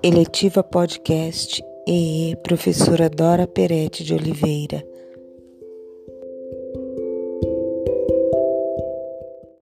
Eletiva Podcast e Professora Dora Peretti de Oliveira.